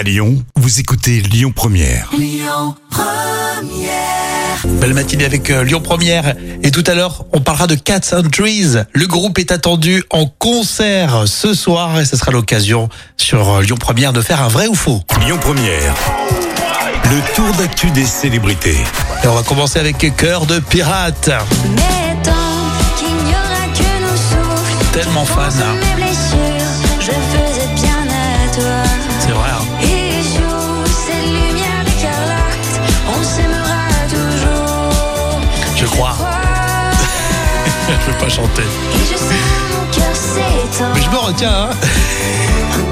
À Lyon, vous écoutez Lyon Première. Belle matinée avec euh, Lyon Première. Et tout à l'heure, on parlera de Cats and Trees. Le groupe est attendu en concert ce soir et ce sera l'occasion sur euh, Lyon Première de faire un vrai ou faux? Lyon Première. Le tour d'actu des célébrités. Et on va commencer avec Cœur de Pirate. Mais tant qu'il n'y aura que nos souffles, Tellement fan, hein. Je veux pas chanter. Mais je me retiens. Hein.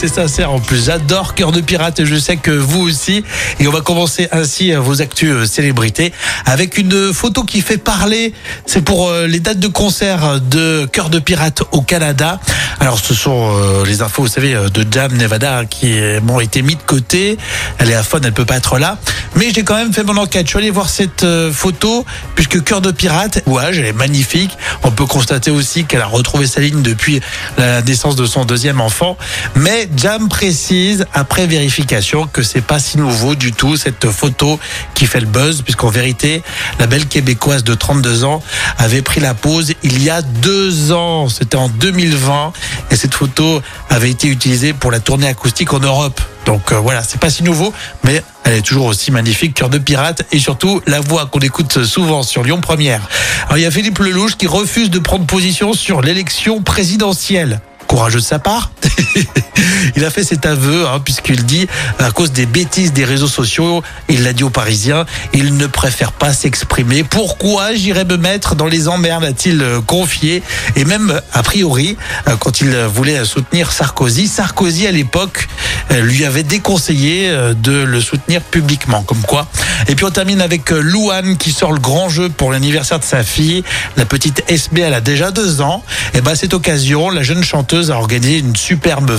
c'est sincère en plus. J'adore Cœur de Pirate et je sais que vous aussi. Et on va commencer ainsi vos actus euh, célébrités avec une photo qui fait parler. C'est pour euh, les dates de concert de Cœur de Pirate au Canada. Alors ce sont euh, les infos, vous savez, de Jam Nevada qui m'ont été mis de côté. Elle est à fun, elle peut pas être là. Mais j'ai quand même fait mon enquête. Je suis allé voir cette photo puisque Cœur de Pirate, ouais, elle est magnifique. On peut constater aussi qu'elle a retrouvé sa ligne depuis la naissance de son deuxième enfant. Mais Jam précise, après vérification, que c'est pas si nouveau du tout, cette photo qui fait le buzz, puisqu'en vérité, la belle québécoise de 32 ans avait pris la pause il y a deux ans. C'était en 2020. Et cette photo avait été utilisée pour la tournée acoustique en Europe. Donc euh, voilà, c'est pas si nouveau, mais elle est toujours aussi magnifique, cœur de pirate, et surtout la voix qu'on écoute souvent sur Lyon Première. Alors il y a Philippe Lelouch qui refuse de prendre position sur l'élection présidentielle. Courageux de sa part. il a fait cet aveu, hein, puisqu'il dit, à cause des bêtises des réseaux sociaux, il l'a dit aux Parisiens, il ne préfère pas s'exprimer. Pourquoi j'irais me mettre dans les emmerdes, a-t-il euh, confié. Et même, a priori, euh, quand il voulait soutenir Sarkozy, Sarkozy, à l'époque, euh, lui avait déconseillé euh, de le soutenir publiquement, comme quoi. Et puis on termine avec euh, Louane qui sort le grand jeu pour l'anniversaire de sa fille. La petite SB, elle a déjà deux ans. Et ben cette occasion, la jeune chanteuse a organisé une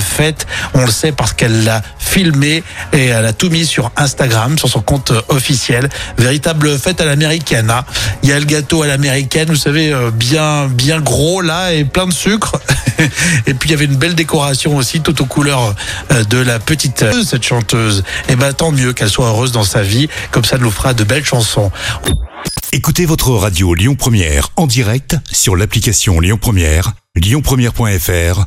fête. On le sait parce qu'elle l'a filmé et elle a tout mis sur Instagram, sur son compte euh, officiel. Véritable fête à l'américaine. hein. Il y a le gâteau à l'américaine, vous savez, euh, bien bien gros là et plein de sucre. et puis il y avait une belle décoration aussi, tout aux couleurs euh, de la petite cette chanteuse. Et ben tant mieux qu'elle soit heureuse dans sa vie, comme ça nous fera de belles chansons. Écoutez votre radio Lyon Première en direct sur l'application Lyon Première, lyonpremière.fr